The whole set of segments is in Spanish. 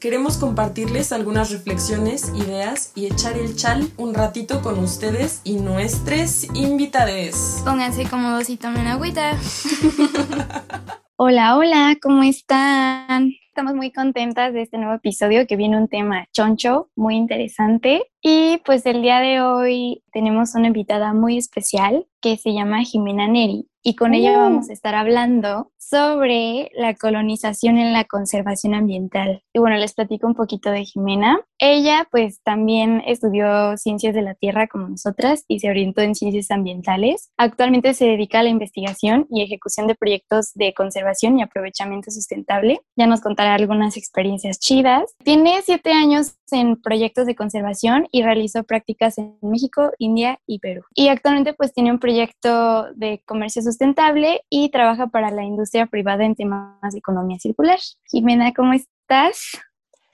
Queremos compartirles algunas reflexiones, ideas y echar el chal un ratito con ustedes y nuestros invitades. Pónganse cómodos y tomen agüita. Hola, hola, ¿cómo están? Estamos muy contentas de este nuevo episodio que viene un tema choncho, muy interesante. Y pues el día de hoy tenemos una invitada muy especial que se llama Jimena Neri y con ella Uh. vamos a estar hablando sobre la colonización en la conservación ambiental. Y bueno, les platico un poquito de Jimena. Ella pues también estudió ciencias de la tierra como nosotras y se orientó en ciencias ambientales. Actualmente se dedica a la investigación y ejecución de proyectos de conservación y aprovechamiento sustentable. Ya nos contará algunas experiencias chidas. Tiene siete años en proyectos de conservación y realizó prácticas en México, India y Perú. Y actualmente pues tiene un proyecto de comercio sustentable y trabaja para la industria privada en temas de economía circular. Jimena, ¿cómo estás?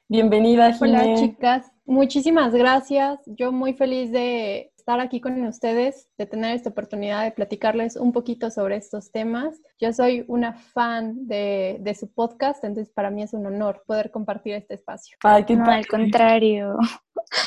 Bienvenida, Hola Jimé. chicas, muchísimas gracias. Yo muy feliz de estar aquí con ustedes, de tener esta oportunidad de platicarles un poquito sobre estos temas. Yo soy una fan de, de su podcast, entonces para mí es un honor poder compartir este espacio. Ay, qué No, al contrario.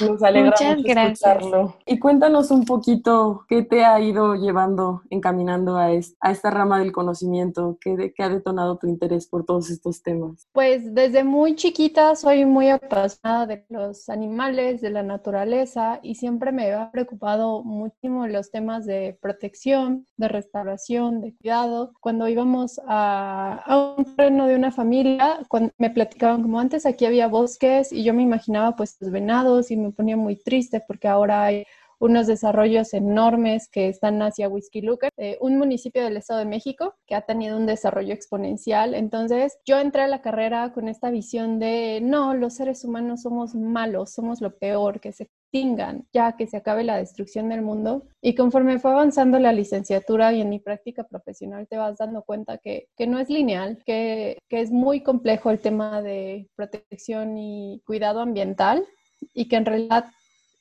Nos alegra Muchas gracias. escucharlo. Y cuéntanos un poquito qué te ha ido llevando, encaminando a, es- a esta rama del conocimiento, qué, de- qué ha detonado tu interés por todos estos temas. Pues desde muy chiquita soy muy apasionada de los animales, de la naturaleza y siempre me ha preocupado muchísimo los temas de protección, de restauración, de cuidado. Cuando íbamos a, a un terreno de una familia, cuando me platicaban como antes aquí había bosques y yo me imaginaba pues los venados y me ponía muy triste porque ahora hay unos desarrollos enormes que están hacia Huizquilucan, eh, un municipio del Estado de México que ha tenido un desarrollo exponencial. Entonces, yo entré a la carrera con esta visión de, no, los seres humanos somos malos, somos lo peor, que se extingan, ya que se acabe la destrucción del mundo. Y conforme fue avanzando la licenciatura y en mi práctica profesional, te vas dando cuenta que, que no es lineal, que, que es muy complejo el tema de protección y cuidado ambiental y que en realidad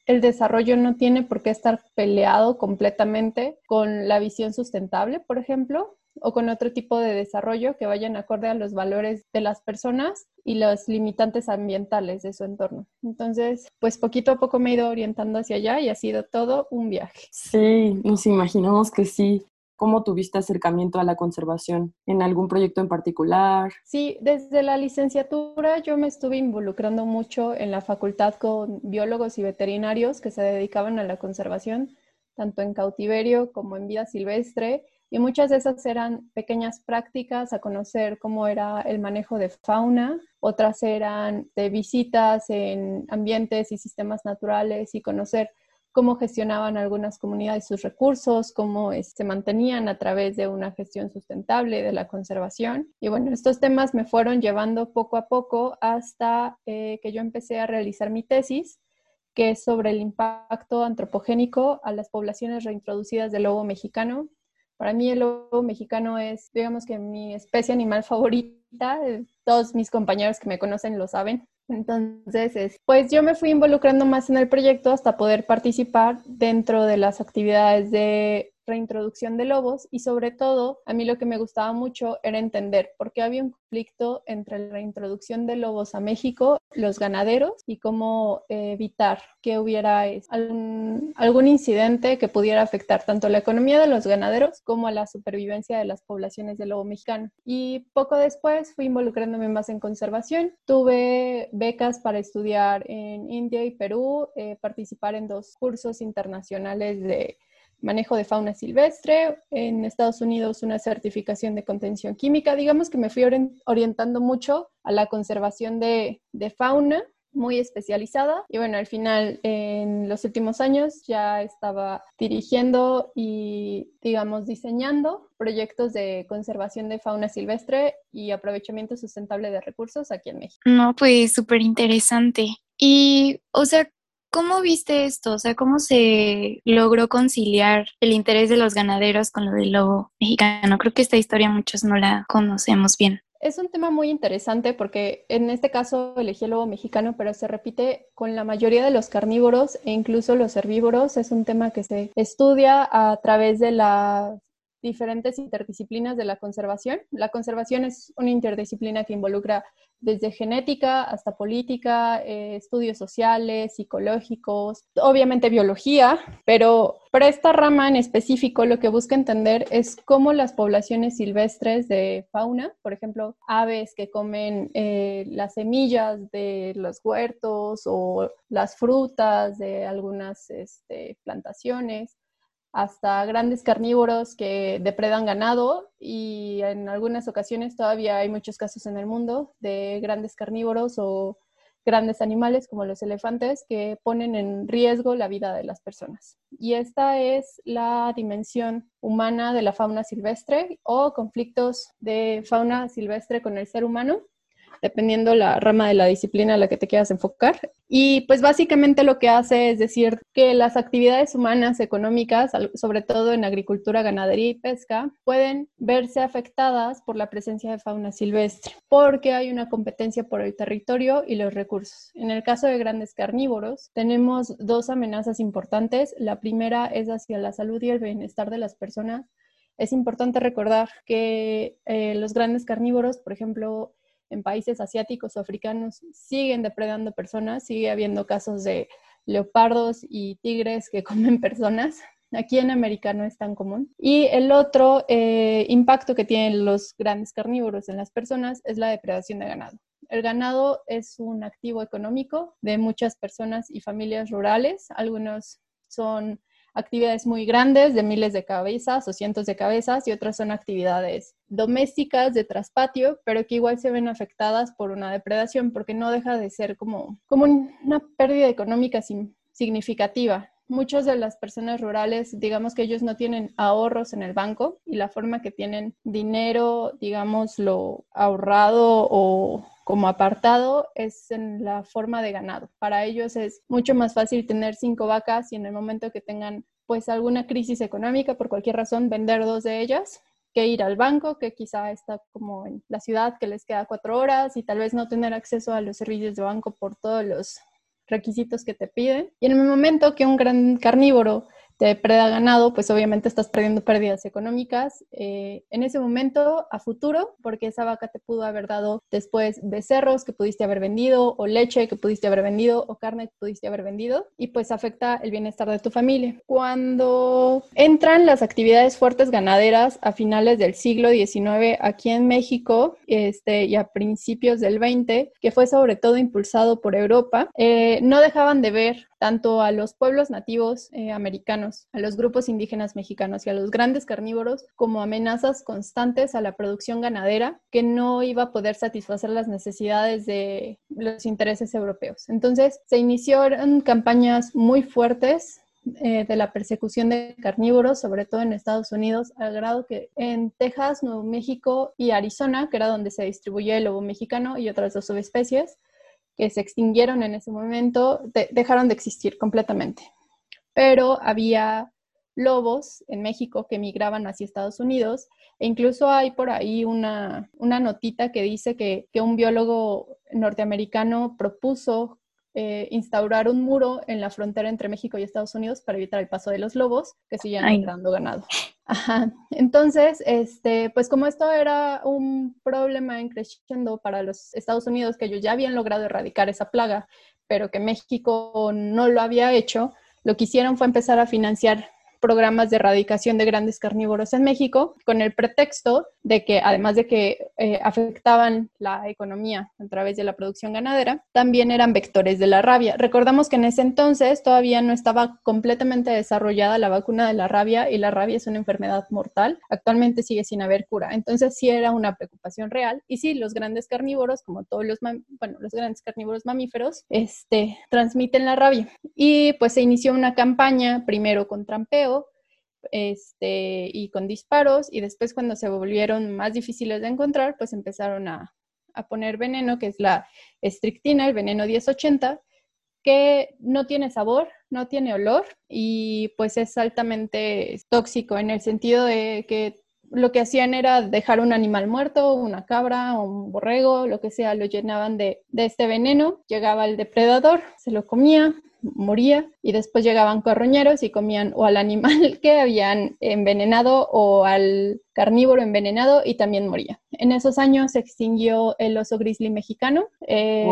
el desarrollo no tiene por qué estar peleado completamente con la visión sustentable, por ejemplo, o con otro tipo de desarrollo que vayan acorde a los valores de las personas y los limitantes ambientales de su entorno. Entonces, pues poquito a poco me he ido orientando hacia allá y ha sido todo un viaje. Sí, nos imaginamos que sí. ¿Cómo tuviste acercamiento a la conservación? ¿En algún proyecto en particular? Sí, desde la licenciatura yo me estuve involucrando mucho en la facultad con biólogos y veterinarios que se dedicaban a la conservación, tanto en cautiverio como en vida silvestre, y muchas de esas eran pequeñas prácticas a conocer cómo era el manejo de fauna, otras eran de visitas en ambientes y sistemas naturales y conocer cómo gestionaban algunas comunidades sus recursos, cómo es- se mantenían a través de una gestión sustentable de la conservación. Y bueno, estos temas me fueron llevando poco a poco hasta eh, que yo empecé a realizar mi tesis, que es sobre el impacto antropogénico a las poblaciones reintroducidas del lobo mexicano. Para mí el lobo mexicano es, digamos que mi especie animal favorita. Todos mis compañeros que me conocen lo saben. Entonces, es- pues yo me fui involucrando más en el proyecto hasta poder participar dentro de las actividades de reintroducción de lobos y sobre todo a mí lo que me gustaba mucho era entender por qué había un conflicto entre la reintroducción de lobos a México, los ganaderos y cómo eh, evitar que hubiera algún incidente que pudiera afectar tanto la economía de los ganaderos como a la supervivencia de las poblaciones de lobo mexicano. Y poco después fui involucrándome más en conservación. Tuve becas para estudiar en India y Perú, eh, participar en dos cursos internacionales de manejo de fauna silvestre, en Estados Unidos una certificación de contención química. Digamos que me fui orien- orientando mucho a la conservación de, de fauna muy especializada y bueno, al final en los últimos años ya estaba dirigiendo y digamos diseñando proyectos de conservación de fauna silvestre y aprovechamiento sustentable de recursos aquí en México. No, pues súper interesante. Y, o sea, ¿cómo viste esto? O sea, ¿cómo se logró conciliar el interés de los ganaderos con lo del lobo mexicano? Creo que esta historia muchos no la conocemos bien. Es un tema muy interesante porque en este caso elegí el lobo mexicano, pero se repite con la mayoría de los carnívoros e incluso los herbívoros. Es un tema que se estudia a través de la diferentes interdisciplinas de la conservación. La conservación es una interdisciplina que involucra desde genética hasta política, eh, estudios sociales, psicológicos, obviamente biología, pero para esta rama en específico lo que busca entender es cómo las poblaciones silvestres de fauna, por ejemplo, aves que comen eh, las semillas de los huertos o las frutas de algunas este, plantaciones, hasta grandes carnívoros que depredan ganado y en algunas ocasiones todavía hay muchos casos en el mundo de grandes carnívoros o grandes animales como los elefantes que ponen en riesgo la vida de las personas. Y esta es la dimensión humana de la fauna silvestre o conflictos de fauna silvestre con el ser humano dependiendo la rama de la disciplina a la que te quieras enfocar. Y pues básicamente lo que hace es decir que las actividades humanas económicas, sobre todo en agricultura, ganadería y pesca, pueden verse afectadas por la presencia de fauna silvestre, porque hay una competencia por el territorio y los recursos. En el caso de grandes carnívoros, tenemos dos amenazas importantes. La primera es hacia la salud y el bienestar de las personas. Es importante recordar que eh, los grandes carnívoros, por ejemplo, en países asiáticos o africanos siguen depredando personas, sigue habiendo casos de leopardos y tigres que comen personas. Aquí en América no es tan común. Y el otro eh, impacto que tienen los grandes carnívoros en las personas es la depredación de ganado. El ganado es un activo económico de muchas personas y familias rurales. Algunos son actividades muy grandes de miles de cabezas o cientos de cabezas y otras son actividades domésticas de traspatio, pero que igual se ven afectadas por una depredación porque no deja de ser como, como una pérdida económica significativa. Muchas de las personas rurales, digamos que ellos no tienen ahorros en el banco y la forma que tienen dinero, digamos, lo ahorrado o como apartado es en la forma de ganado. Para ellos es mucho más fácil tener cinco vacas y en el momento que tengan pues alguna crisis económica por cualquier razón vender dos de ellas que ir al banco, que quizá está como en la ciudad que les queda cuatro horas y tal vez no tener acceso a los servicios de banco por todos los requisitos que te piden. Y en el momento que un gran carnívoro te preda ganado, pues obviamente estás perdiendo pérdidas económicas eh, en ese momento a futuro, porque esa vaca te pudo haber dado después becerros que pudiste haber vendido, o leche que pudiste haber vendido, o carne que pudiste haber vendido, y pues afecta el bienestar de tu familia. Cuando entran las actividades fuertes ganaderas a finales del siglo XIX aquí en México este, y a principios del XX, que fue sobre todo impulsado por Europa, eh, no dejaban de ver tanto a los pueblos nativos eh, americanos, a los grupos indígenas mexicanos y a los grandes carnívoros como amenazas constantes a la producción ganadera que no iba a poder satisfacer las necesidades de los intereses europeos. Entonces se iniciaron campañas muy fuertes eh, de la persecución de carnívoros, sobre todo en Estados Unidos, al grado que en Texas, Nuevo México y Arizona, que era donde se distribuye el lobo mexicano y otras dos subespecies, que se extinguieron en ese momento dejaron de existir completamente. Pero había lobos en México que migraban hacia Estados Unidos e incluso hay por ahí una, una notita que dice que, que, un biólogo norteamericano propuso eh, instaurar un muro en la frontera entre México y Estados Unidos para evitar el paso de los lobos que siguen migrando ganado. Ajá. Entonces, este, pues como esto era un problema en creciendo para los Estados Unidos, que ellos ya habían logrado erradicar esa plaga, pero que México no lo había hecho, lo que hicieron fue empezar a financiar programas de erradicación de grandes carnívoros en México con el pretexto de que además de que eh, afectaban la economía a través de la producción ganadera, también eran vectores de la rabia. Recordamos que en ese entonces todavía no estaba completamente desarrollada la vacuna de la rabia y la rabia es una enfermedad mortal. Actualmente sigue sin haber cura. Entonces sí era una preocupación real y sí, los grandes carnívoros, como todos los, bueno, los grandes carnívoros mamíferos, este, transmiten la rabia. Y pues se inició una campaña primero con trampeo este, y con disparos, y después cuando se volvieron más difíciles de encontrar, pues empezaron a, a poner veneno, que es la estrictina, el veneno 1080, que no tiene sabor, no tiene olor y pues es altamente tóxico en el sentido de que lo que hacían era dejar un animal muerto, una cabra, un borrego, lo que sea, lo llenaban de, de este veneno, llegaba el depredador, se lo comía, moría y después llegaban carroñeros y comían o al animal que habían envenenado o al carnívoro envenenado y también moría. En esos años se extinguió el oso grizzly mexicano, eh,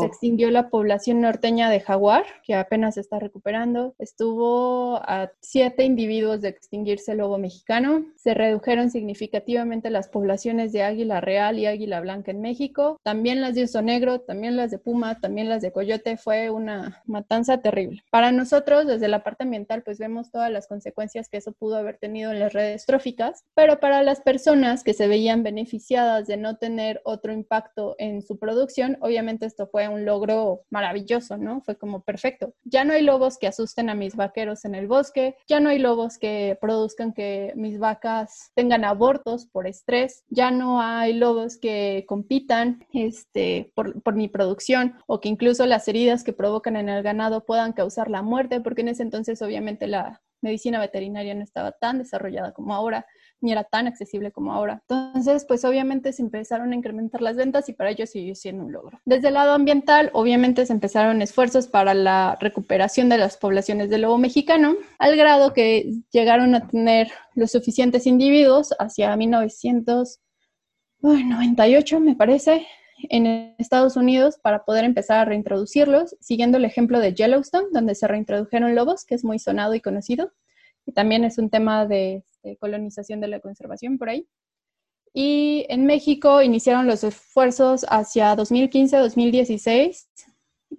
se extinguió la población norteña de jaguar, que apenas se está recuperando, estuvo a siete individuos de extinguirse el lobo mexicano, se redujeron significativamente las poblaciones de águila real y águila blanca en México, también las de oso negro, también las de puma, también las de coyote, fue una matanza terrible. Para nosotros, desde la parte ambiental, pues vemos todas las consecuencias que eso pudo haber tenido en las redes tróficas, pero para las personas que se veían beneficiadas de no tener otro impacto en su producción, obviamente esto fue un logro maravilloso, ¿no? Fue como perfecto. Ya no hay lobos que asusten a mis vaqueros en el bosque, ya no hay lobos que produzcan que mis vacas tengan abortos por estrés, ya no hay lobos que compitan este, por, por mi producción o que incluso las heridas que provocan en el ganado puedan causar la muerte, porque en ese entonces obviamente la medicina veterinaria no estaba tan desarrollada como ahora ni era tan accesible como ahora. Entonces, pues obviamente se empezaron a incrementar las ventas y para ello siguió siendo un logro. Desde el lado ambiental, obviamente se empezaron esfuerzos para la recuperación de las poblaciones del lobo mexicano, al grado que llegaron a tener los suficientes individuos hacia 1998, me parece, en Estados Unidos para poder empezar a reintroducirlos, siguiendo el ejemplo de Yellowstone, donde se reintrodujeron lobos, que es muy sonado y conocido, y también es un tema de colonización de la conservación por ahí. Y en México iniciaron los esfuerzos hacia 2015-2016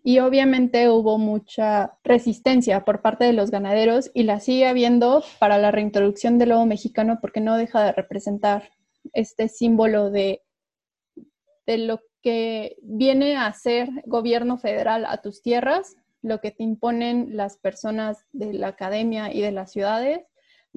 y obviamente hubo mucha resistencia por parte de los ganaderos y la sigue habiendo para la reintroducción del lobo mexicano porque no deja de representar este símbolo de, de lo que viene a ser gobierno federal a tus tierras, lo que te imponen las personas de la academia y de las ciudades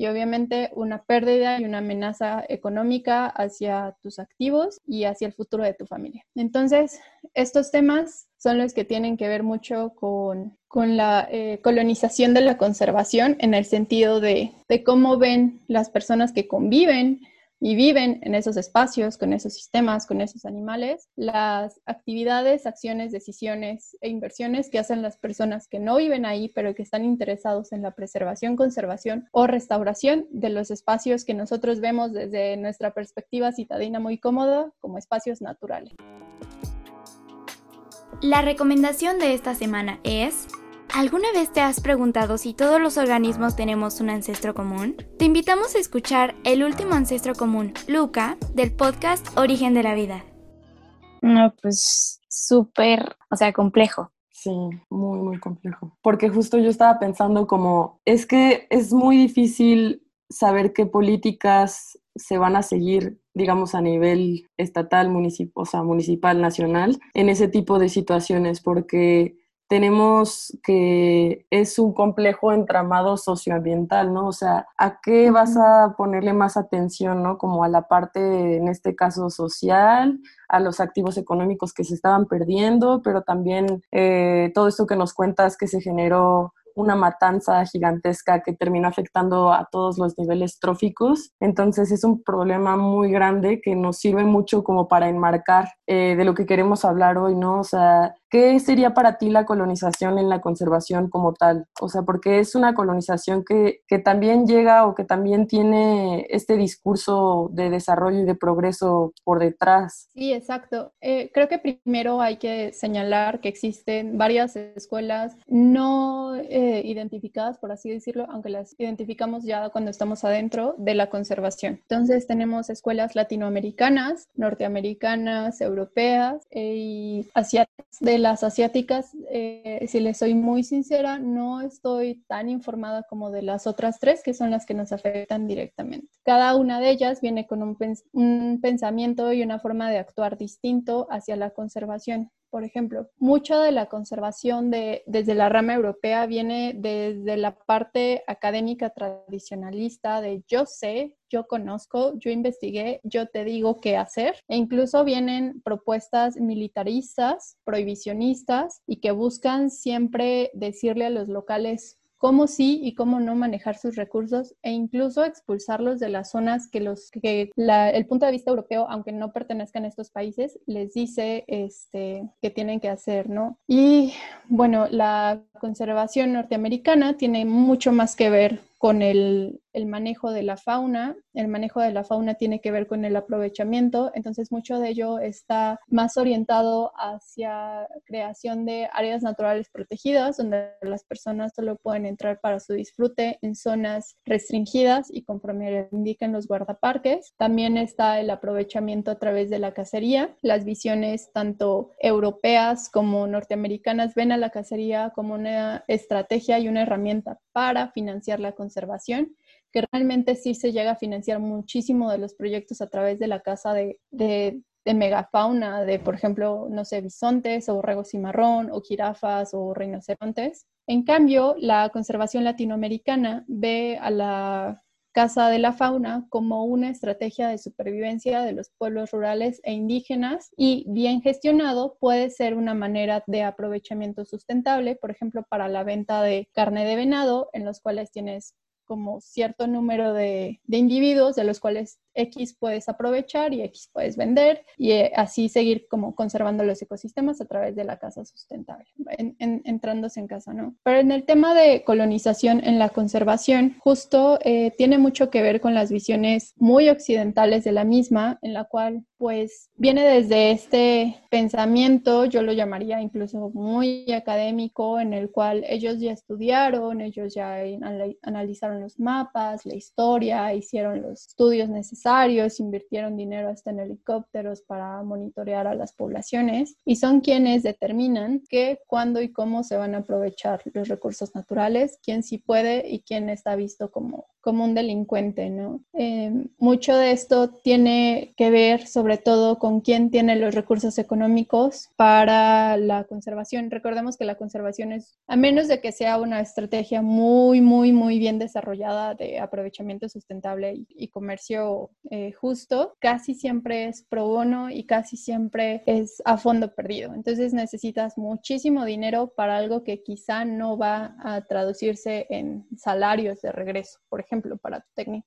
y obviamente una pérdida y una amenaza económica hacia tus activos y hacia el futuro de tu familia. Entonces, estos temas son los que tienen que ver mucho con, la eh, colonización de la conservación en el sentido de, de cómo ven las personas que conviven y viven en esos espacios, con esos sistemas, con esos animales, las actividades, acciones, decisiones e inversiones que hacen las personas que no viven ahí, pero que están interesados en la preservación, conservación o restauración de los espacios que nosotros vemos desde nuestra perspectiva citadina muy cómoda como espacios naturales. La recomendación de esta semana es ¿Alguna vez te has preguntado si todos los organismos tenemos un ancestro común? Te invitamos a escuchar El último ancestro común, Luca, del podcast Origen de la Vida. No, pues súper, o sea, complejo. Sí, muy, muy complejo. Porque justo yo estaba pensando como, es que es muy difícil saber qué políticas se van a seguir, digamos, a nivel estatal, municipal, o sea, municipal, nacional, en ese tipo de situaciones, porque tenemos que es un complejo entramado socioambiental, ¿no? O sea, ¿a qué vas a ponerle más atención, ¿no? Como a la parte, en este caso, social, a los activos económicos que se estaban perdiendo, pero también eh, todo esto que nos cuentas que se generó una matanza gigantesca que terminó afectando a todos los niveles tróficos. Entonces es un problema muy grande que nos sirve mucho como para enmarcar eh, de lo que queremos hablar hoy, ¿no? O sea, ¿Qué sería para ti la colonización en la conservación como tal? O sea, porque es una colonización que, que también llega o que también tiene este discurso de desarrollo y de progreso por detrás. Sí, exacto. Eh, creo que primero hay que señalar que existen varias escuelas no eh, identificadas, por así decirlo, aunque las identificamos ya cuando estamos adentro de la conservación. Entonces tenemos escuelas latinoamericanas, norteamericanas, europeas eh, y asiáticas. De las asiáticas, eh, si les soy muy sincera, no estoy tan informada como de las otras tres, que son las que nos afectan directamente. Cada una de ellas viene con un pensamiento y una forma de actuar distinto hacia la conservación. Por ejemplo, mucha de la conservación de, desde la rama europea viene desde la parte académica tradicionalista de yo sé, yo conozco, yo investigué, yo te digo qué hacer. E incluso vienen propuestas militaristas, prohibicionistas y que buscan siempre decirle a los locales cómo sí y cómo no manejar sus recursos e incluso expulsarlos de las zonas que los que el punto de vista europeo, aunque no pertenezcan a estos países, les dice este, que tienen que hacer, ¿no? Y bueno, la conservación norteamericana tiene mucho más que ver con el, manejo de la fauna. El manejo de la fauna tiene que ver con el aprovechamiento, entonces mucho de ello está más orientado hacia creación de áreas naturales protegidas, donde las personas solo pueden entrar para su disfrute en zonas restringidas y conforme indican los guardaparques. También está el aprovechamiento a través de la cacería. Las visiones tanto europeas como norteamericanas ven a la cacería como una estrategia y una herramienta para financiar la conservación, que realmente sí se llega a financiar muchísimo de los proyectos a través de la casa de, de, megafauna, de por ejemplo, no sé, bisontes o borregos cimarrón o jirafas o rinocerontes. En cambio, la conservación latinoamericana ve a la Casa de la Fauna como una estrategia de supervivencia de los pueblos rurales e indígenas y bien gestionado puede ser una manera de aprovechamiento sustentable, por ejemplo, para la venta de carne de venado, en los cuales tienes como cierto número de, de individuos de los cuales X puedes aprovechar y X puedes vender y eh, así seguir como conservando los ecosistemas a través de la casa sustentable, entrándose en casa, ¿no? Pero en el tema de colonización en la conservación, justo eh, tiene mucho que ver con las visiones muy occidentales de la misma, en la cual pues viene desde este pensamiento, yo lo llamaría incluso muy académico, en el cual ellos ya estudiaron, ellos ya analizaron los mapas, la historia, hicieron los estudios necesarios invirtieron dinero hasta en helicópteros para monitorear a las poblaciones y son quienes determinan qué, cuándo y cómo se van a aprovechar los recursos naturales, quién sí puede y quién está visto como como un delincuente, ¿no? Em, mucho de esto tiene que ver sobre todo con quién tiene los recursos económicos para la conservación. Recordemos que la conservación es, a menos de que sea una estrategia muy, muy, muy bien desarrollada de aprovechamiento sustentable y, comercio eh, justo, casi siempre es pro bono y casi siempre es a fondo perdido. Entonces necesitas muchísimo dinero para algo que quizá no va a traducirse en salarios de regreso, por ejemplo ejemplo, para tu técnico.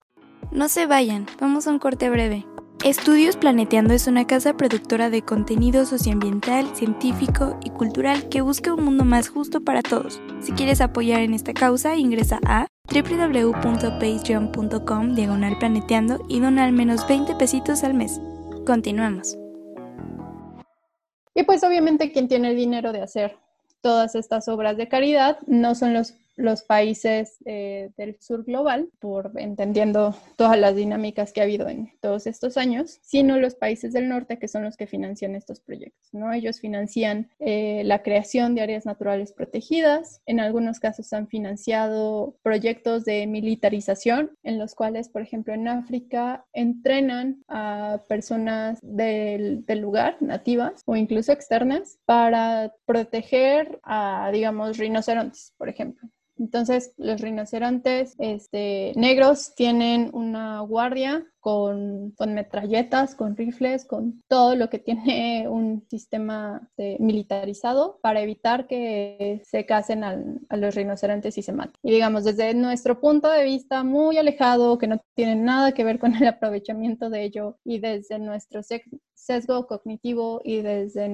No se vayan, vamos a un corte breve. Estudios Planeteando es una casa productora de contenido socioambiental, científico y cultural que busca un mundo más justo para todos. Si quieres apoyar en esta causa, ingresa a www.patreon.com diagonal planeteando y dona al menos 20 pesitos al mes. Continuamos. Y pues obviamente quien tiene el dinero de hacer todas estas obras de caridad no son los los países eh, del sur global, por entendiendo todas las dinámicas que ha habido en todos estos años, sino los países del norte que son los que financian estos proyectos. ¿no? Ellos financian eh, la creación de áreas naturales protegidas, en algunos casos han financiado proyectos de militarización, en los cuales, por ejemplo, en África entrenan a personas del, del lugar, nativas o incluso externas, para proteger a, digamos, rinocerontes, por ejemplo. Entonces, los rinocerontes este, negros tienen una guardia con, con, metralletas, con rifles, con todo lo que tiene un sistema este, militarizado para evitar que se casen a los rinocerontes y se maten. Y digamos, desde nuestro punto de vista muy alejado, que no tiene nada que ver con el aprovechamiento de ello, y desde nuestro sesgo cognitivo y desde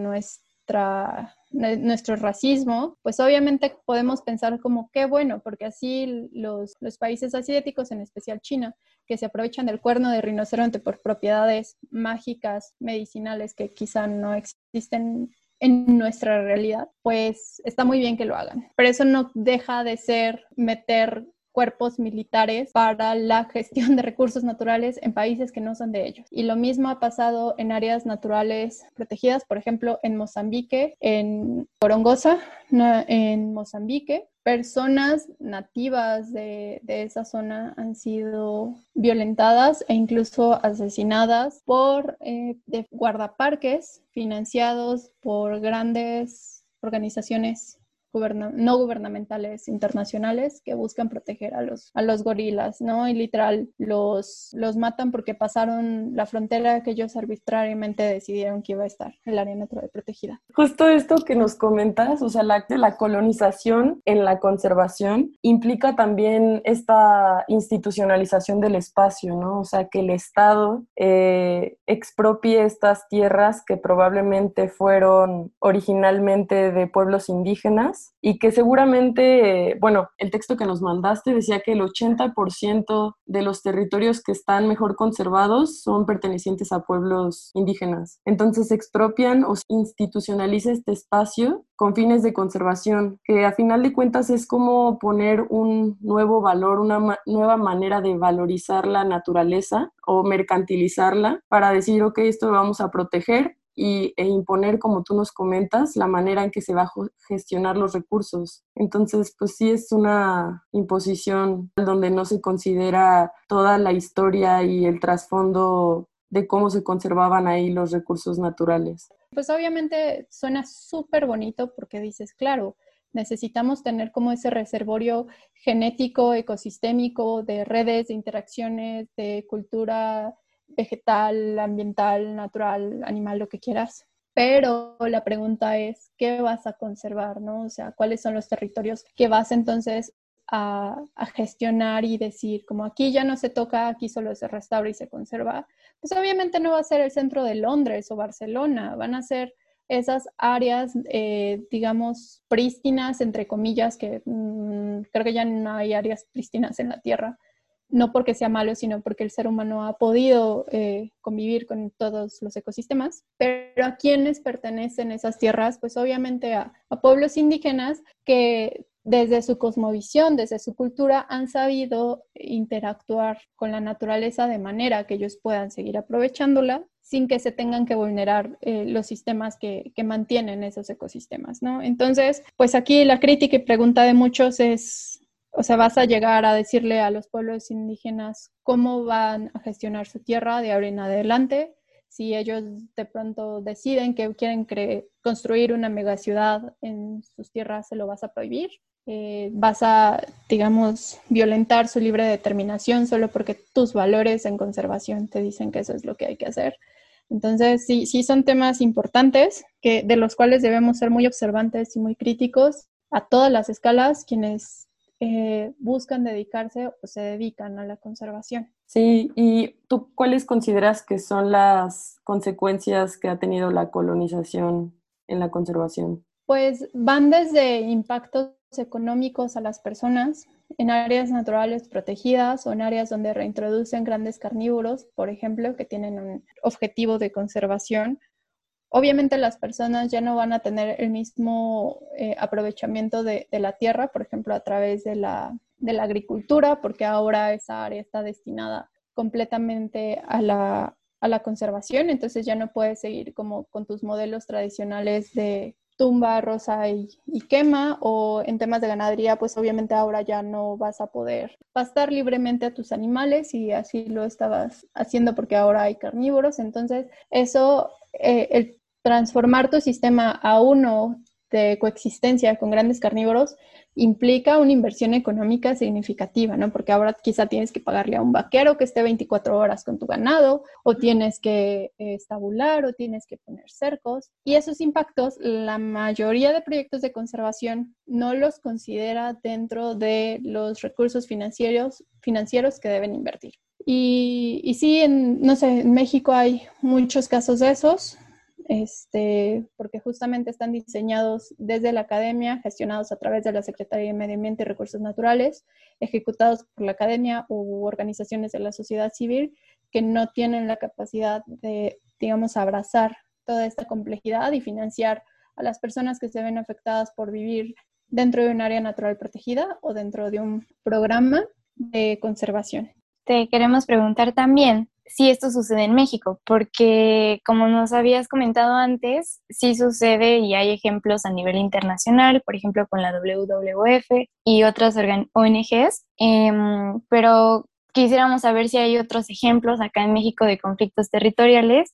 nuestro racismo, pues obviamente podemos pensar como qué bueno, porque así los, los países asiáticos, en especial China, que se aprovechan del cuerno de rinoceronte por propiedades mágicas, medicinales que quizá no existen en nuestra realidad, pues está muy bien que lo hagan. Pero eso no deja de ser meter cuerpos militares para la gestión de recursos naturales en países que no son de ellos. Y lo mismo ha pasado en áreas naturales protegidas, por ejemplo, en Mozambique, en Corongosa, en Mozambique, personas nativas de, esa zona han sido violentadas e incluso asesinadas por eh, guardaparques financiados por grandes organizaciones no gubernamentales internacionales que buscan proteger a los, a los gorilas, ¿no? Y literal, los, los matan porque pasaron la frontera que ellos arbitrariamente decidieron que iba a estar, el área natural protegida. Justo esto que nos comentas, o sea, la, la colonización en la conservación implica también esta institucionalización del espacio, ¿no? O sea, que el Estado eh, expropie estas tierras que probablemente fueron originalmente de pueblos indígenas y que seguramente, bueno, el texto que nos mandaste decía que el 80% de los territorios que están mejor conservados son pertenecientes a pueblos indígenas. Entonces expropian o institucionaliza este espacio con fines de conservación, que a final de cuentas es como poner un nuevo valor, una nueva manera de valorizar la naturaleza o mercantilizarla para decir, ok, esto lo vamos a proteger y, e imponer, como tú nos comentas, la manera en que se va a gestionar los recursos. Entonces, pues sí es una imposición donde no se considera toda la historia y el trasfondo de cómo se conservaban ahí los recursos naturales. Pues obviamente suena súper bonito porque dices, claro, necesitamos tener como ese reservorio genético, ecosistémico, de redes, de interacciones, de cultura vegetal, ambiental, natural, animal, lo que quieras. Pero la pregunta es, ¿qué vas a conservar? ¿no? O sea, ¿cuáles son los territorios que vas entonces a, gestionar y decir, como aquí ya no se toca, aquí solo se restaura y se conserva? Pues obviamente no va a ser el centro de Londres o Barcelona, van a ser esas áreas, eh, digamos, prístinas, entre comillas, que mm, creo que ya no hay áreas prístinas en la Tierra, no porque sea malo, sino porque el ser humano ha podido eh, convivir con todos los ecosistemas. Pero a quienes pertenecen esas tierras, pues obviamente a, pueblos indígenas que desde su cosmovisión, desde su cultura, han sabido interactuar con la naturaleza de manera que ellos puedan seguir aprovechándola sin que se tengan que vulnerar eh, los sistemas que, que, mantienen esos ecosistemas, ¿no? Entonces, pues aquí la crítica y pregunta de muchos es o sea, vas a llegar a decirle a los pueblos indígenas cómo van a gestionar su tierra de ahora en adelante. Si ellos de pronto deciden que quieren construir una megaciudad en sus tierras, se lo vas a prohibir. Eh, vas a, digamos, violentar su libre determinación solo porque tus valores en conservación te dicen que eso es lo que hay que hacer. Entonces, sí, sí son temas importantes que, de los cuales debemos ser muy observantes y muy críticos a todas las escalas quienes eh, buscan dedicarse o se dedican a la conservación. Sí, ¿y tú cuáles consideras que son las consecuencias que ha tenido la colonización en la conservación? Pues van desde impactos económicos a las personas en áreas naturales protegidas o en áreas donde reintroducen grandes carnívoros, por ejemplo, que tienen un objetivo de conservación, Obviamente las personas ya no van a tener el mismo eh, aprovechamiento de, la tierra, por ejemplo, a través de la, agricultura, porque ahora esa área está destinada completamente a la, conservación, entonces ya no puedes seguir como con tus modelos tradicionales de tumba, rosa y, y, quema, o en temas de ganadería, pues obviamente ahora ya no vas a poder pastar libremente a tus animales y así lo estabas haciendo porque ahora hay carnívoros, entonces eso, eh, el transformar tu sistema a uno de coexistencia con grandes carnívoros implica una inversión económica significativa, ¿no? Porque ahora quizá tienes que pagarle a un vaquero que esté 24 horas con tu ganado, o tienes que eh, estabular, o tienes que poner cercos. Y esos impactos, la mayoría de proyectos de conservación no los considera dentro de los recursos financieros, financieros que deben invertir. Y, y sí, en, no sé, en México hay muchos casos de esos este, porque justamente están diseñados desde la academia, gestionados a través de la Secretaría de Medio Ambiente y Recursos Naturales, ejecutados por la academia u organizaciones de la sociedad civil que no tienen la capacidad de, digamos, abrazar toda esta complejidad y financiar a las personas que se ven afectadas por vivir dentro de un área natural protegida o dentro de un programa de conservación. Te queremos preguntar también si esto sucede en México, porque como nos habías comentado antes, sí sucede y hay ejemplos a nivel internacional, por ejemplo con la WWF y otras ONGs, em, pero quisiéramos saber si hay otros ejemplos acá en México de conflictos territoriales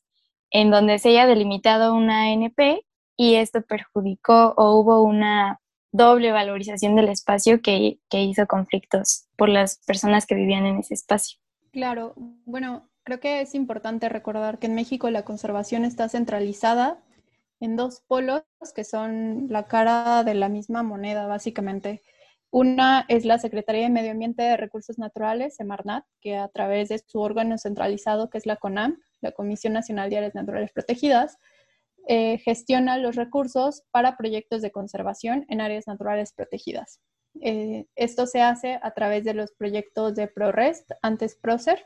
en donde se haya delimitado una ANP y esto perjudicó o hubo una doble valorización del espacio que, que hizo conflictos por las personas que vivían en ese espacio. Claro, bueno, creo que es importante recordar que en México la conservación está centralizada en dos polos que son la cara de la misma moneda, básicamente. Una es la Secretaría de Medio Ambiente de Recursos Naturales, Semarnat, que a través de su órgano centralizado, que es la CONAM, la Comisión Nacional de Áreas Naturales Protegidas, eh, gestiona los recursos para proyectos de conservación en áreas naturales protegidas. Eh, esto se hace a través de los proyectos de ProRest, antes PROCER,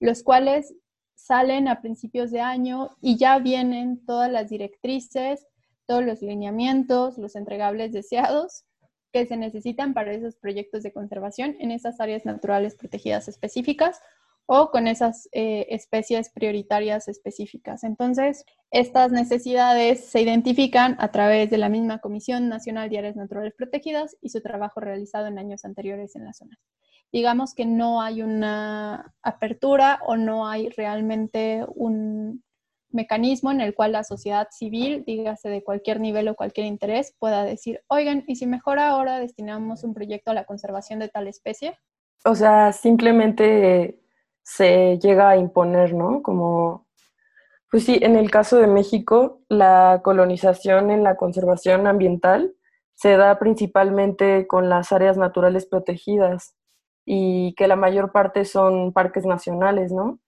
los cuales salen a principios de año y ya vienen todas las directrices, todos los lineamientos, los entregables deseados que se necesitan para esos proyectos de conservación en esas áreas naturales protegidas específicas o con esas eh, especies prioritarias específicas. Entonces, estas necesidades se identifican a través de la misma Comisión Nacional de Áreas Naturales Protegidas y su trabajo realizado en años anteriores en la zona digamos que no hay una apertura o no hay realmente un mecanismo en el cual la sociedad civil, dígase de cualquier nivel o cualquier interés, pueda decir, oigan, ¿y si mejor ahora destinamos un proyecto a la conservación de tal especie? O sea, simplemente se llega a imponer, ¿no? Como, pues sí, en el caso de México, la colonización en la conservación ambiental se da principalmente con las áreas naturales protegidas y que la mayor parte son parques nacionales, ¿no?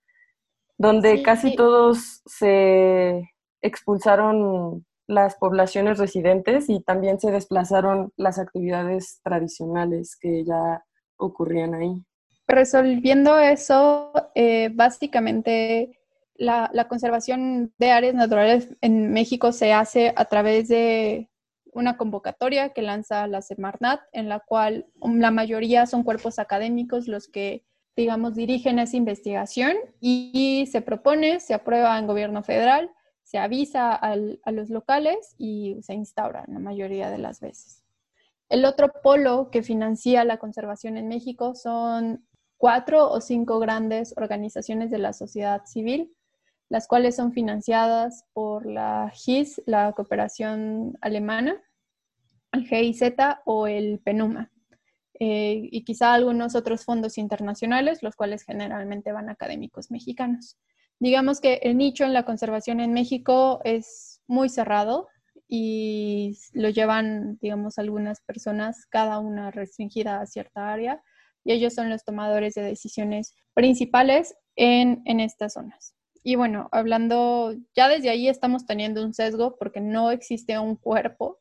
Donde casi todos se expulsaron las poblaciones residentes y también se desplazaron las actividades tradicionales que ya ocurrían ahí. Resolviendo eso, eh, básicamente la, la, conservación de áreas naturales en México se hace a través de una convocatoria que lanza la Semarnat, en la cual la mayoría son cuerpos académicos los que, digamos, dirigen esa investigación y, se propone, se aprueba en gobierno federal, se avisa a los locales y se instaura la mayoría de las veces. El otro polo que financia la conservación en México son cuatro o cinco grandes organizaciones de la sociedad civil las cuales son financiadas por la GIS, la cooperación alemana, el GIZ o el PENUMA. Eh, y quizá algunos otros fondos internacionales, los cuales generalmente van académicos mexicanos. Digamos que el nicho en la conservación en México es muy cerrado y lo llevan, digamos, algunas personas, cada una restringida a cierta área, y ellos son los tomadores de decisiones principales en, en estas zonas. Y bueno, hablando, ya desde ahí estamos teniendo un sesgo porque no existe un cuerpo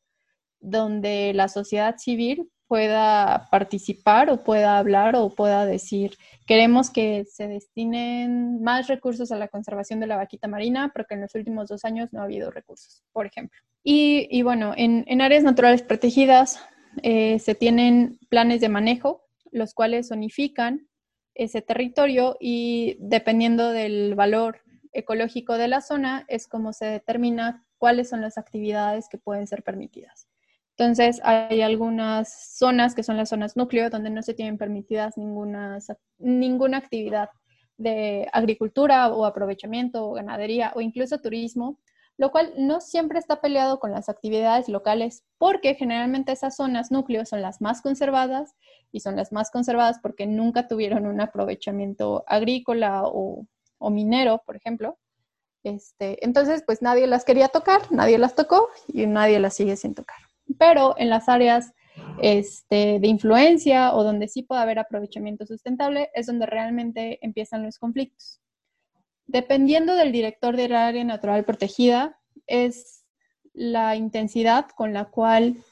donde la sociedad civil pueda participar o pueda hablar o pueda decir, queremos que se destinen más recursos a la conservación de la vaquita marina, porque en los últimos dos años no ha habido recursos, por ejemplo. Y, bueno, en, áreas naturales protegidas eh, se tienen planes de manejo, los cuales zonifican ese territorio y dependiendo del valor ecológico de la zona es como se determina cuáles son las actividades que pueden ser permitidas. Entonces, hay algunas zonas que son las zonas núcleo, donde no se tienen permitidas ninguna, ninguna actividad de agricultura o aprovechamiento o ganadería o incluso turismo, lo cual no siempre está peleado con las actividades locales, porque generalmente esas zonas núcleo son las más conservadas y son las más conservadas porque nunca tuvieron un aprovechamiento agrícola o o minero, por ejemplo. Este, entonces, pues nadie las quería tocar, nadie las tocó y nadie las sigue sin tocar. Pero en las áreas este, de influencia o donde sí puede haber aprovechamiento sustentable es donde realmente empiezan los conflictos. Dependiendo del director del área natural protegida, es la intensidad con la cual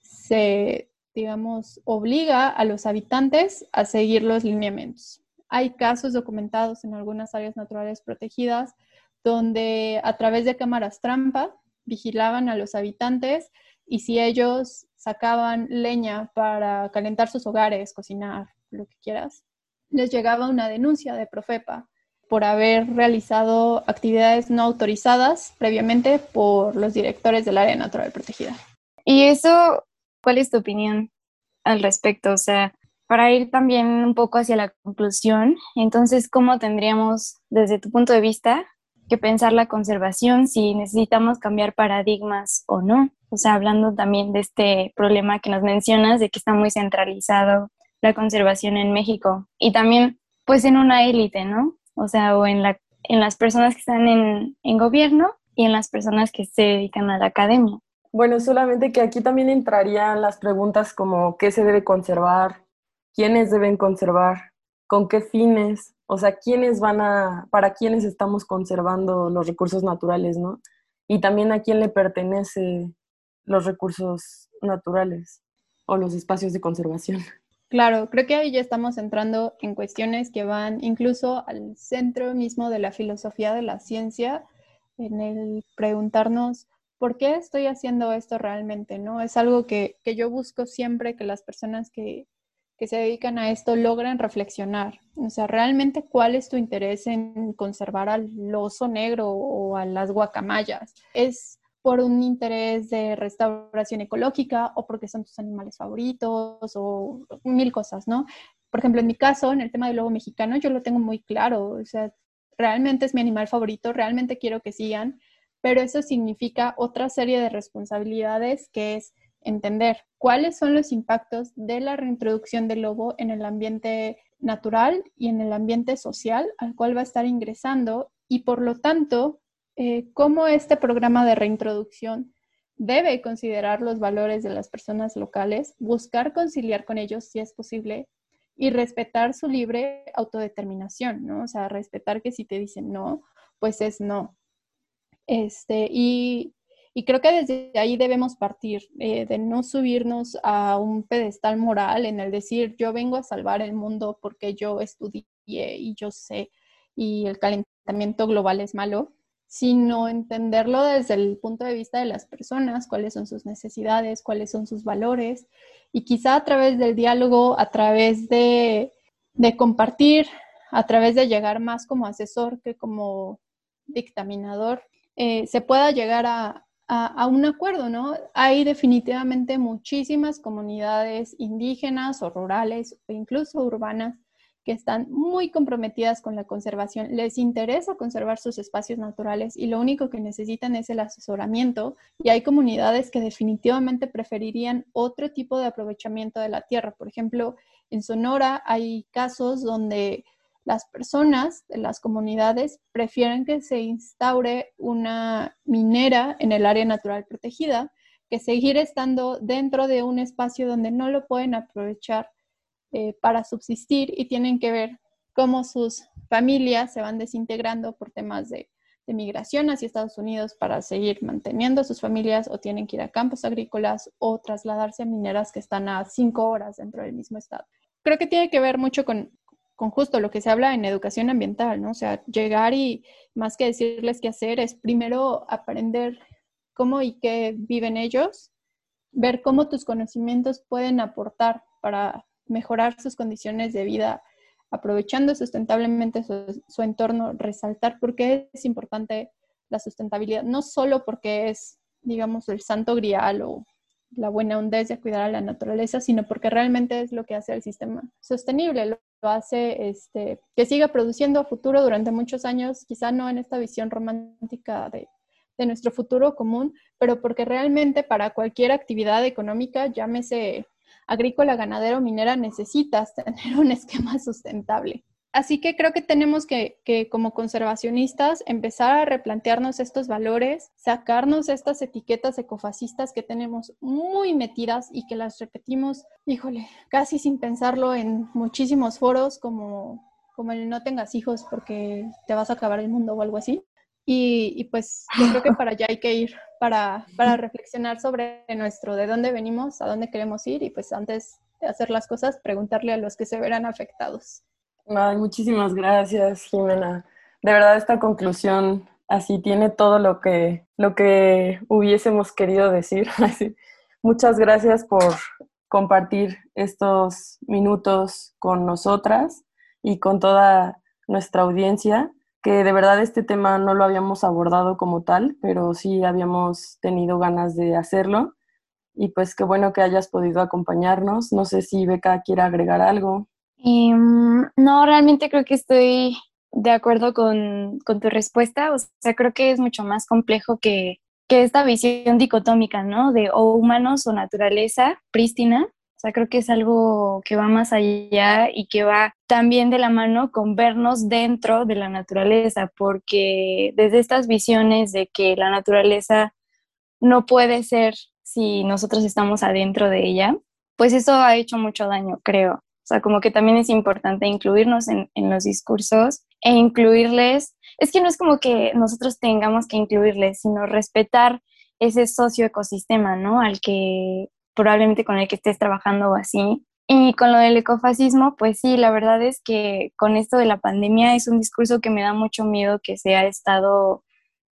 se, digamos, obliga a los habitantes a seguir los lineamientos. Hay casos documentados en algunas áreas naturales protegidas donde a través de cámaras trampa vigilaban a los habitantes y si ellos sacaban leña para calentar sus hogares, cocinar, lo que quieras, les llegaba una denuncia de Profepa por haber realizado actividades no autorizadas previamente por los directores del área natural protegida. Y eso, ¿cuál es tu opinión al respecto? O sea, para ir también un poco hacia la conclusión, entonces, ¿cómo tendríamos, desde tu punto de vista, que pensar la conservación si necesitamos cambiar paradigmas o no? O sea, hablando también de este problema que nos mencionas, de que está muy centralizado la conservación en México y también, pues, en una élite, ¿no? O sea, o en, la, en las personas que están en, en gobierno y en las personas que se dedican a la academia. Bueno, solamente que aquí también entrarían las preguntas como qué se debe conservar, quiénes deben conservar, con qué fines, o sea, quiénes van a, para quiénes estamos conservando los recursos naturales, ¿no? Y también a quién le pertenece los recursos naturales o los espacios de conservación. Claro, creo que ahí ya estamos entrando en cuestiones que van incluso al centro mismo de la filosofía de la ciencia, en el preguntarnos por qué estoy haciendo esto realmente, ¿no? Es algo que, que yo busco siempre que las personas que, que se dedican a esto logran reflexionar. O sea, realmente cuál es tu interés en conservar al oso negro o a las guacamayas. ¿Es por un interés de restauración ecológica o porque son tus animales favoritos o mil cosas, ¿no? Por ejemplo, en mi caso, en el tema del lobo mexicano, yo lo tengo muy claro. O sea, realmente es mi animal favorito, realmente quiero que sigan, pero eso significa otra serie de responsabilidades que es entender cuáles son los impactos de la reintroducción del lobo en el ambiente natural y en el ambiente social al cual va a estar ingresando y por lo tanto eh, cómo este programa de reintroducción debe considerar los valores de las personas locales, buscar conciliar con ellos si es posible y respetar su libre autodeterminación, ¿no? O sea, respetar que si te dicen no, pues es no. Este, y y creo que desde ahí debemos partir, eh, de no subirnos a un pedestal moral en el decir yo vengo a salvar el mundo porque yo estudié y yo sé y el calentamiento global es malo, sino entenderlo desde el punto de vista de las personas, cuáles son sus necesidades, cuáles son sus valores y quizá a través del diálogo, a través de, de compartir, a través de llegar más como asesor que como dictaminador, eh, se pueda llegar a, a, un acuerdo, ¿no? Hay definitivamente muchísimas comunidades indígenas o rurales o incluso urbanas que están muy comprometidas con la conservación, les interesa conservar sus espacios naturales y lo único que necesitan es el asesoramiento y hay comunidades que definitivamente preferirían otro tipo de aprovechamiento de la tierra. Por ejemplo, en Sonora hay casos donde las personas de las comunidades prefieren que se instaure una minera en el área natural protegida que seguir estando dentro de un espacio donde no lo pueden aprovechar eh, para subsistir y tienen que ver cómo sus familias se van desintegrando por temas de, de migración hacia Estados Unidos para seguir manteniendo sus familias o tienen que ir a campos agrícolas o trasladarse a mineras que están a cinco horas dentro del mismo estado. Creo que tiene que ver mucho con, con justo lo que se habla en educación ambiental, ¿no? O sea, llegar y más que decirles qué hacer, es primero aprender cómo y qué viven ellos, ver cómo tus conocimientos pueden aportar para mejorar sus condiciones de vida, aprovechando sustentablemente su, su entorno, resaltar por qué es importante la sustentabilidad, no solo porque es, digamos, el santo grial o la buena onda es de cuidar a la naturaleza, sino porque realmente es lo que hace el sistema sostenible, lo, hace este, que siga produciendo a futuro durante muchos años, quizá no en esta visión romántica de, de nuestro futuro común, pero porque realmente para cualquier actividad económica, llámese agrícola, ganadero, minera, necesitas tener un esquema sustentable. Así que creo que tenemos que, como conservacionistas empezar a replantearnos estos valores, sacarnos estas etiquetas ecofascistas que tenemos muy metidas y que las repetimos, híjole, casi sin pensarlo en muchísimos foros como, como el no tengas hijos porque te vas a acabar el mundo o algo así. Y, pues yo creo que para allá hay que ir para, para reflexionar sobre nuestro, de dónde venimos, a dónde queremos ir y pues antes de hacer las cosas, preguntarle a los que se verán afectados. Ay, muchísimas gracias, Jimena. De verdad, esta conclusión así tiene todo lo que, lo que hubiésemos querido decir. Muchas gracias por compartir estos minutos con nosotras y con toda nuestra audiencia, que de verdad este tema no lo habíamos abordado como tal, pero sí habíamos tenido ganas de hacerlo. Y pues qué bueno que hayas podido acompañarnos. No sé si Beca quiere agregar algo. Em, no, realmente creo que estoy de acuerdo con, con, tu respuesta. O sea, creo que es mucho más complejo que, que esta visión dicotómica, ¿no? De o humanos o naturaleza prístina. O sea, creo que es algo que va más allá y que va también de la mano con vernos dentro de la naturaleza, porque desde estas visiones de que la naturaleza no puede ser si nosotros estamos adentro de ella, pues eso ha hecho mucho daño, creo. O sea, como que también es importante incluirnos en, los discursos e incluirles, es que no es como que nosotros tengamos que incluirles, sino respetar ese socioecosistema, ¿no? Al que probablemente con el que estés trabajando o así. Y con lo del ecofascismo, pues sí, la verdad es que con esto de la pandemia es un discurso que me da mucho miedo que se ha estado,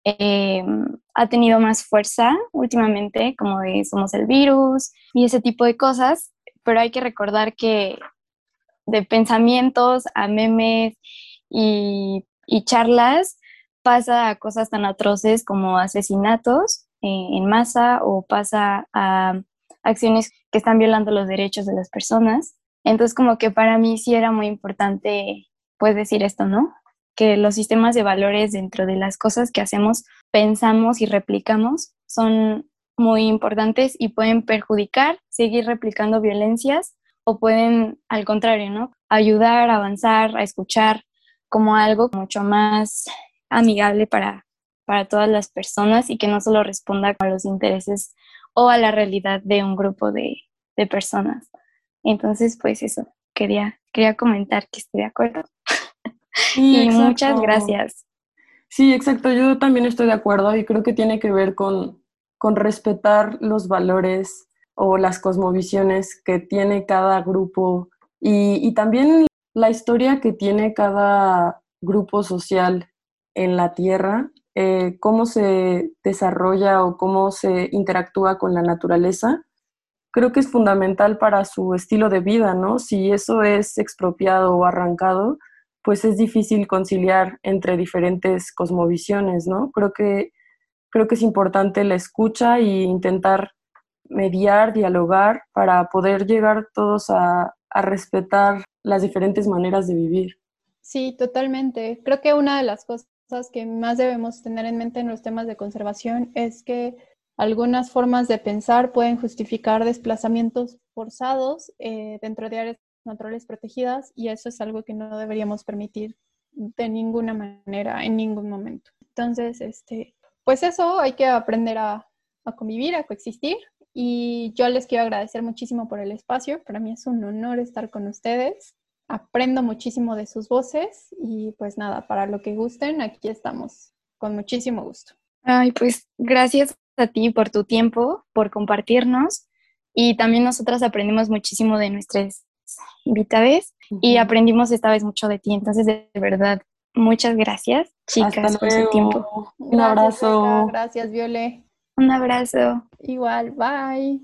eh, ha tenido más fuerza últimamente, como de somos el virus y ese tipo de cosas, pero hay que recordar que de pensamientos a memes y, charlas pasa a cosas tan atroces como asesinatos eh, en masa o pasa a acciones que están violando los derechos de las personas. Entonces como que para mí sí era muy importante pues decir esto, ¿no? Que los sistemas de valores dentro de las cosas que hacemos, pensamos y replicamos son muy importantes y pueden perjudicar, seguir replicando violencias o pueden, al contrario, ¿no? Ayudar, avanzar, a escuchar como algo mucho más amigable para, para todas las personas y que no solo responda a los intereses o a la realidad de un grupo de, de personas. Entonces, pues eso, quería, quería comentar que estoy de acuerdo. y muchas gracias. Sí, exacto, yo también estoy de acuerdo y creo que tiene que ver con, con respetar los valores o las cosmovisiones que tiene cada grupo y, también la historia que tiene cada grupo social en la Tierra, eh, cómo se desarrolla o cómo se interactúa con la naturaleza, creo que es fundamental para su estilo de vida, ¿no? Si eso es expropiado o arrancado, pues es difícil conciliar entre diferentes cosmovisiones, ¿no? Creo que, creo que es importante la escucha e intentar mediar, dialogar, para poder llegar todos a, respetar las diferentes maneras de vivir. Sí, totalmente. Creo que una de las cosas que más debemos tener en mente en los temas de conservación es que algunas formas de pensar pueden justificar desplazamientos forzados eh, dentro de áreas naturales protegidas y eso es algo que no deberíamos permitir de ninguna manera, en ningún momento. Entonces, este, pues eso hay que aprender a, a convivir, a coexistir y yo les quiero agradecer muchísimo por el espacio. Para mí es un honor estar con ustedes. Aprendo muchísimo de sus voces y pues nada, para lo que gusten, aquí estamos con muchísimo gusto. Ay, pues gracias a ti por tu tiempo, por compartirnos y también nosotras aprendimos muchísimo de nuestras invitadas y aprendimos esta vez mucho de ti. Entonces, de verdad, muchas gracias, chicas, por su tiempo. Un abrazo. Gracias, Viole. Un abrazo. Igual, bye.